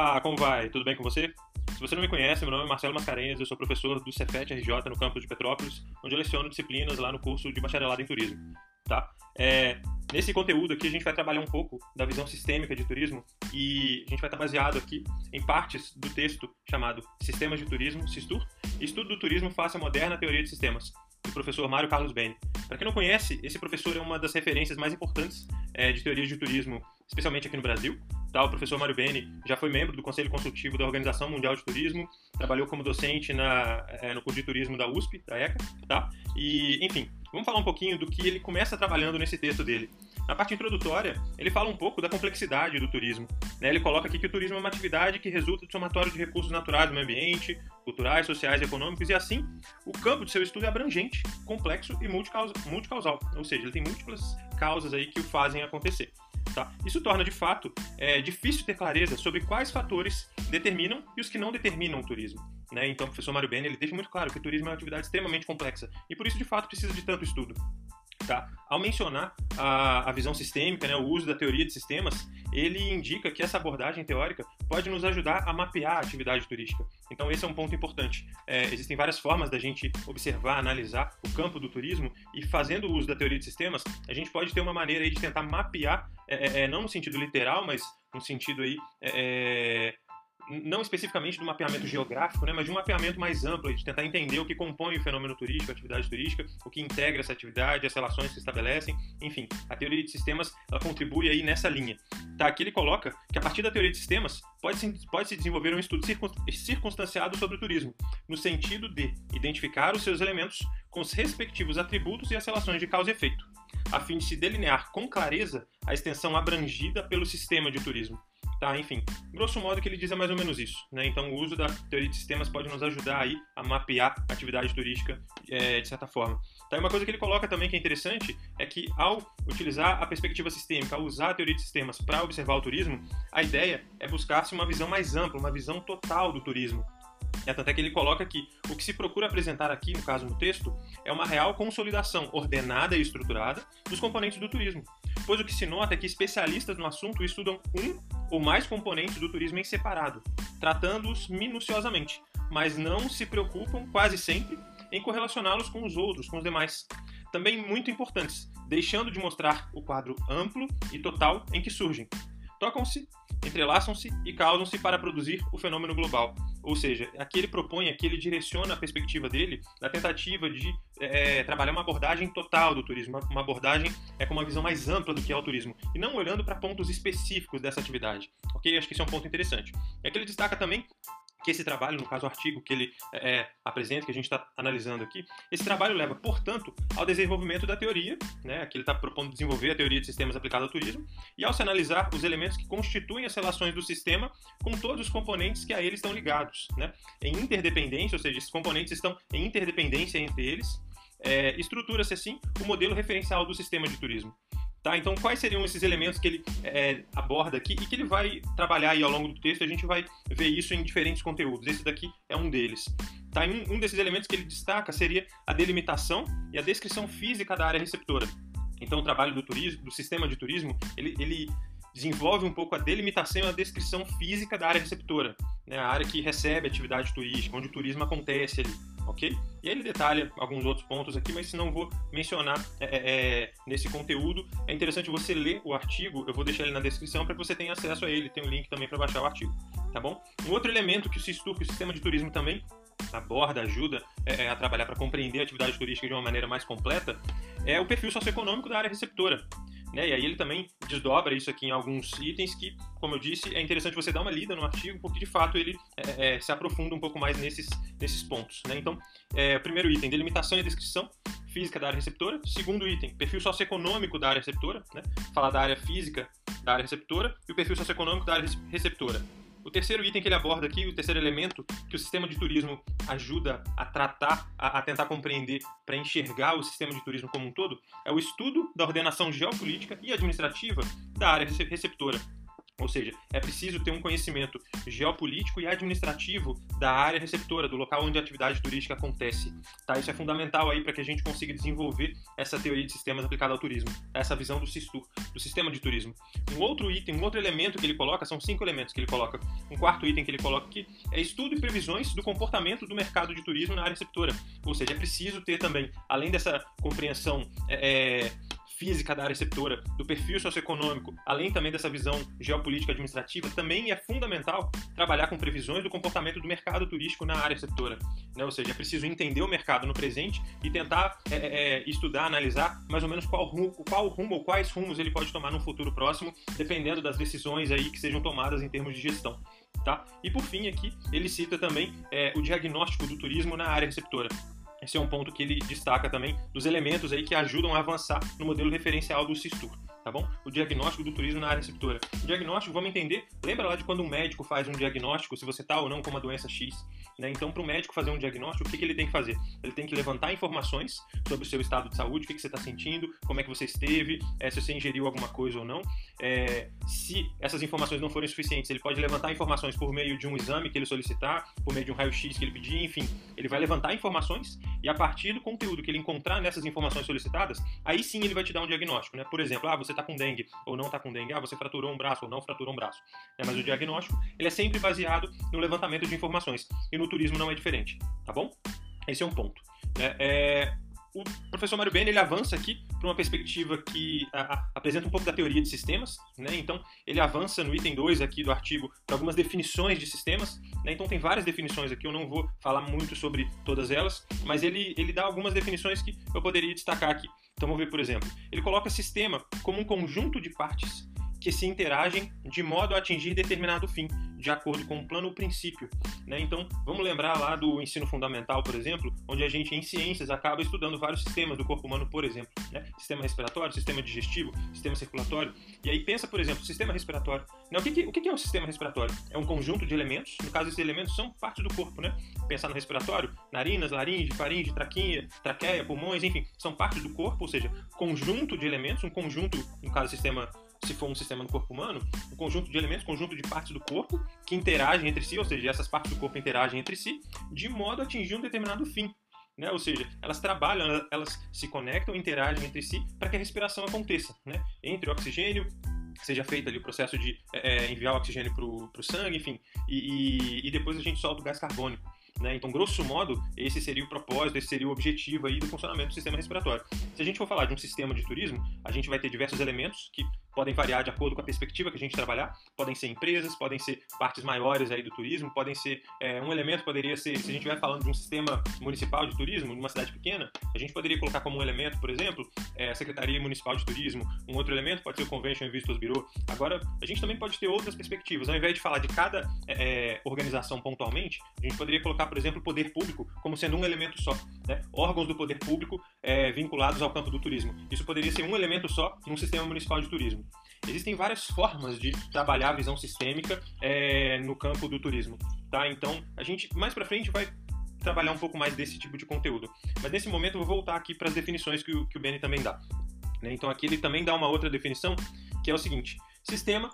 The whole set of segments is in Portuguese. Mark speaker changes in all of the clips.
Speaker 1: Olá, como vai? Tudo bem com você? Se você não me conhece, meu nome é Marcelo Mascarenhas, eu sou professor do Cefet RJ no campus de Petrópolis, onde eu leciono disciplinas lá no curso de bacharelado em turismo. Tá? É, nesse conteúdo aqui a gente vai trabalhar um pouco da visão sistêmica de turismo e a gente vai estar baseado aqui em partes do texto chamado Sistemas de Turismo, SISTUR, Estudo do Turismo face à Moderna Teoria de Sistemas, do professor Mário Carlos Beni. Para quem não conhece, esse professor é uma das referências mais importantes é, de teorias de turismo, especialmente aqui no Brasil. Tá? O professor Mário Beni já foi membro do Conselho Consultivo da Organização Mundial de Turismo, trabalhou como docente na, é, no curso de turismo da USP, da ECA, tá? E, enfim, vamos falar um pouquinho do que ele começa trabalhando nesse texto dele. Na parte introdutória, ele fala um pouco da complexidade do turismo. Né? Ele coloca aqui que o turismo é uma atividade que resulta do somatório de recursos naturais do meio ambiente, culturais, sociais econômicos, e assim, o campo de seu estudo é abrangente, complexo e multicausal, ou seja, ele tem múltiplas causas aí que o fazem acontecer. Tá? Isso torna, de fato, é, difícil ter clareza sobre quais fatores determinam e os que não determinam o turismo. Né? Então, o professor Mário Bene ele deixa muito claro que o turismo é uma atividade extremamente complexa e, por isso, de fato, precisa de tanto estudo. Tá? Ao mencionar a, a visão sistêmica, né, o uso da teoria de sistemas, ele indica que essa abordagem teórica pode nos ajudar a mapear a atividade turística. Então, esse é um ponto importante. É, existem várias formas da gente observar, analisar o campo do turismo e, fazendo uso da teoria de sistemas, a gente pode ter uma maneira aí de tentar mapear, é, é, é não no sentido literal, mas no sentido aí é, é não especificamente do mapeamento geográfico, né, mas de um mapeamento mais amplo, de tentar entender o que compõe o fenômeno turístico, a atividade turística, o que integra essa atividade, as relações que se estabelecem, enfim, a teoria de sistemas ela contribui aí nessa linha. Tá, aqui ele coloca que a partir da teoria de sistemas pode-se pode -se desenvolver um estudo circunstanciado sobre o turismo, no sentido de identificar os seus elementos com os respectivos atributos e as relações de causa e efeito, a fim de se delinear com clareza a extensão abrangida pelo sistema de turismo Tá, enfim, grosso modo o que ele diz é mais ou menos isso. Né? Então, o uso da teoria de sistemas pode nos ajudar aí a mapear a atividade turística é, de certa forma. Tá, e uma coisa que ele coloca também que é interessante é que ao utilizar a perspectiva sistêmica, ao usar a teoria de sistemas para observar o turismo, a ideia é buscar-se uma visão mais ampla, uma visão total do turismo. É, tanto é que ele coloca que o que se procura apresentar aqui, no caso no texto, é uma real consolidação ordenada e estruturada dos componentes do turismo. Pois o que se nota é que especialistas no assunto estudam um ou mais componentes do turismo em separado, tratando-os minuciosamente, mas não se preocupam quase sempre em correlacioná-los com os outros, com os demais. Também muito importantes, deixando de mostrar o quadro amplo e total em que surgem. Tocam-se, entrelaçam-se e causam-se para produzir o fenômeno global. Ou seja, aqui ele propõe, aqui ele direciona a perspectiva dele na tentativa de é, trabalhar uma abordagem total do turismo, uma abordagem é, com uma visão mais ampla do que é o turismo, e não olhando para pontos específicos dessa atividade. Ok? Acho que esse é um ponto interessante. É que ele destaca também que esse trabalho, no caso o artigo que ele é, é apresenta, que a gente está analisando aqui, esse trabalho leva, portanto, ao desenvolvimento da teoria, né, que ele está propondo desenvolver a teoria de sistemas aplicada ao turismo, e ao se analisar os elementos que constituem as relações do sistema com todos os componentes que a ele estão ligados, né, em interdependência, ou seja, esses componentes estão em interdependência entre eles, é, estrutura-se assim o modelo referencial do sistema de turismo. Tá? Então, quais seriam esses elementos que ele é, aborda aqui e que ele vai trabalhar aí ao longo do texto? A gente vai ver isso em diferentes conteúdos. Esse daqui é um deles. Tá? Um, um desses elementos que ele destaca seria a delimitação e a descrição física da área receptora. Então, o trabalho do turismo, do sistema de turismo, ele, ele desenvolve um pouco a delimitação e a descrição física da área receptora, né? a área que recebe atividade turística, onde o turismo acontece ali ok? E ele detalha alguns outros pontos aqui, mas se não vou mencionar é, é, é, nesse conteúdo. É interessante você ler o artigo, eu vou deixar ele na descrição para que você tenha acesso a ele, tem um link também para baixar o artigo, tá bom? Um outro elemento que o SISTUR, que o Sistema de Turismo também aborda, ajuda é, é a trabalhar para compreender a atividade turística de uma maneira mais completa, é o perfil socioeconômico da área receptora. Né? E aí ele também desdobra isso aqui em alguns itens que, como eu disse, é interessante você dar uma lida no artigo, porque de fato ele é, é, se aprofunda um pouco mais nesses, nesses pontos. Né? Então, é, primeiro item, delimitação e descrição física da área receptora. Segundo item, perfil socioeconômico da área receptora, né? falar da área física da área receptora e o perfil socioeconômico da área receptora. O terceiro item que ele aborda aqui, o terceiro elemento que o sistema de turismo ajuda a tratar, a, a tentar compreender, para enxergar o sistema de turismo como um todo, é o estudo da ordenação geopolítica e administrativa da área receptora. Ou seja, é preciso ter um conhecimento geopolítico e administrativo da área receptora, do local onde a atividade turística acontece. Tá? Isso é fundamental aí para que a gente consiga desenvolver essa teoria de sistemas aplicada ao turismo, essa visão do SISTUR, do sistema de turismo. Um outro item, um outro elemento que ele coloca, são cinco elementos que ele coloca. Um quarto item que ele coloca aqui é estudo e previsões do comportamento do mercado de turismo na área receptora. Ou seja, é preciso ter também, além dessa compreensão é, é física da área receptora, do perfil socioeconômico, além também dessa visão geopolítica administrativa, também é fundamental trabalhar com previsões do comportamento do mercado turístico na área receptora. Né? Ou seja, é preciso entender o mercado no presente e tentar é, é, é, estudar, analisar mais ou menos qual rumo, qual rumo ou quais rumos ele pode tomar no futuro próximo, dependendo das decisões aí que sejam tomadas em termos de gestão. Tá? E por fim aqui, ele cita também é, o diagnóstico do turismo na área receptora. Esse é um ponto que ele destaca também dos elementos aí que ajudam a avançar no modelo referencial do Sistur tá bom? O diagnóstico do turismo na área receptora. O diagnóstico, vamos entender, lembra lá de quando um médico faz um diagnóstico, se você está ou não com uma doença X, né? Então, para o médico fazer um diagnóstico, o que, que, ele tem que fazer? Ele tem que levantar informações sobre o seu estado de saúde, o que, que você está sentindo, como é que você esteve, é, se você ingeriu alguma coisa ou não. É, se essas informações não forem suficientes, ele pode levantar informações por meio de um exame que ele solicitar, por meio de um raio-x que ele pedir, enfim. Ele vai levantar informações e a partir do conteúdo que ele encontrar nessas informações solicitadas, aí sim ele vai te dar um diagnóstico, né? Por exemplo, ah, você está com dengue ou não está com dengue, ah, você fraturou um braço ou não fraturou um braço. É, mas o diagnóstico ele é sempre baseado no levantamento de informações e no turismo não é diferente, tá bom? Esse é um ponto. É, é, o professor Mário Bene ele avança aqui para uma perspectiva que a, a, apresenta um pouco da teoria de sistemas, né? Então ele avança no item 2 aqui do artigo para algumas definições de sistemas, né? Então tem várias definições aqui, eu não vou falar muito sobre todas elas, mas ele, ele dá algumas definições que eu poderia destacar aqui. Então vamos ver, por exemplo, ele coloca sistema como um conjunto de partes que se interagem de modo a atingir determinado fim, de acordo com o plano ou princípio. Né? Então, vamos lembrar lá do ensino fundamental, por exemplo, onde a gente, em ciências, acaba estudando vários sistemas do corpo humano, por exemplo. Né? Sistema respiratório, sistema digestivo, sistema circulatório. E aí pensa, por exemplo, sistema respiratório. Né? O, que, que, o que é um sistema respiratório? É um conjunto de elementos, no caso, esses elementos são parte do corpo. Né? Pensar no respiratório, narinas, laringe, faringe, traquinha, traqueia, pulmões, enfim, são parte do corpo, ou seja, conjunto de elementos, um conjunto, no caso, sistema se for um sistema no corpo humano, um conjunto de elementos, conjunto de partes do corpo que interagem entre si, ou seja, essas partes do corpo interagem entre si, de modo a atingir um determinado fim. Né? Ou seja, elas trabalham, elas se conectam, interagem entre si para que a respiração aconteça, né? entre o oxigênio seja feito ali o processo de é, é enviar o oxigênio para o sangue, enfim, e, e, e, depois a gente solta o gás carbônico. Né? Então, grosso modo, esse seria o propósito, esse seria o objetivo aí do funcionamento do sistema respiratório. Se a gente for falar de um sistema de turismo, a gente vai ter diversos elementos que podem variar de acordo com a perspectiva que a gente trabalhar. Podem ser empresas, podem ser partes maiores aí do turismo, podem ser é, um elemento poderia ser, se a gente estiver falando de um sistema municipal de turismo, numa cidade pequena, a gente poderia colocar como um elemento, por exemplo, é, a Secretaria Municipal de Turismo. Um outro elemento pode ser o Convention and Visitors Bureau. Agora, a gente também pode ter outras perspectivas. Ao invés de falar de cada é, é organização pontualmente, a gente poderia colocar, por exemplo, o poder público como sendo um elemento só. Né? Órgãos do poder público é, vinculados ao campo do turismo. Isso poderia ser um elemento só num sistema municipal de turismo. Existem várias formas de trabalhar a visão sistêmica é, no campo do turismo, tá? Então, a gente mais para frente vai trabalhar um pouco mais desse tipo de conteúdo. Mas nesse momento eu vou voltar aqui para as definições que o, que o Benny também dá. Né? Então aqui ele também dá uma outra definição, que é o seguinte: sistema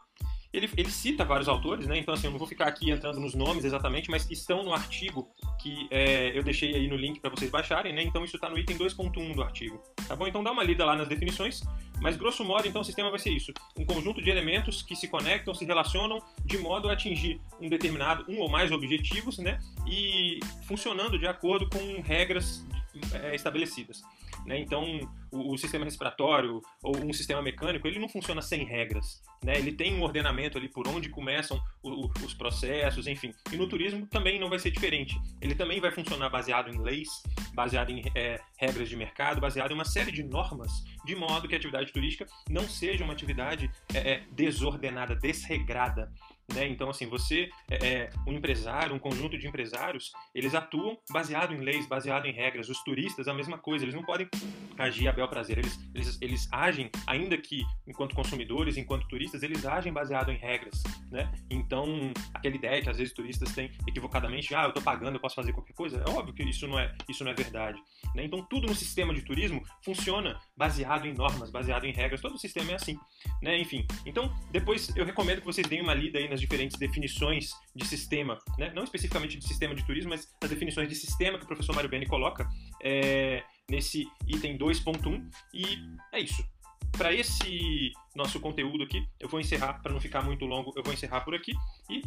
Speaker 1: ele, ele cita vários autores, né? Então, assim, eu não vou ficar aqui entrando nos nomes exatamente, mas estão no artigo que é, eu deixei aí no link para vocês baixarem, né? Então, isso está no item 2.1 do artigo, tá bom? Então, dá uma lida lá nas definições, mas grosso modo, então, o sistema vai ser isso: um conjunto de elementos que se conectam, se relacionam de modo a atingir um determinado, um ou mais objetivos, né? E funcionando de acordo com regras é, estabelecidas. Né? Então, o, o, sistema respiratório ou um sistema mecânico, ele não funciona sem regras. Né? Ele tem um ordenamento ali por onde começam o, o, os processos, enfim. E no turismo também não vai ser diferente. Ele também vai funcionar baseado em leis, baseado em é, regras de mercado, baseado em uma série de normas, de modo que a atividade turística não seja uma atividade é, desordenada, desregrada. Né? Então, assim, você é, é um empresário, um conjunto de empresários, eles atuam baseado em leis, baseado em regras. Os turistas, a mesma coisa, eles não podem agir bel prazer. Eles, eles, eles agem, ainda que enquanto consumidores, enquanto turistas, eles agem baseado em regras, né? Então, aquela ideia que às vezes turistas têm equivocadamente, ah, eu tô pagando, eu posso fazer qualquer coisa, é óbvio que isso não é, isso não é verdade. Né? Então, tudo no sistema de turismo funciona baseado em normas, baseado em regras, todo o sistema é assim. Né? Enfim, então, depois eu recomendo que vocês deem uma lida aí nas diferentes definições de sistema, né? não especificamente de sistema de turismo, mas as definições de sistema que o professor Mário Beni coloca é, nesse item 2.1, e é isso. Para esse nosso conteúdo aqui, eu vou encerrar, para não ficar muito longo, eu vou encerrar por aqui. E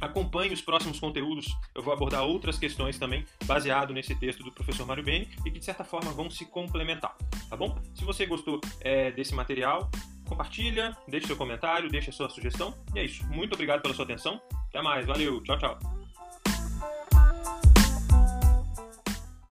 Speaker 1: Acompanhe os próximos conteúdos, eu vou abordar outras questões também, baseado nesse texto do professor Mário Beni, e que de certa forma vão se complementar, tá bom? Se você gostou é, desse material, compartilha, deixe seu comentário, deixe a sua sugestão, e é isso. Muito obrigado pela sua atenção, até mais, valeu, tchau, tchau.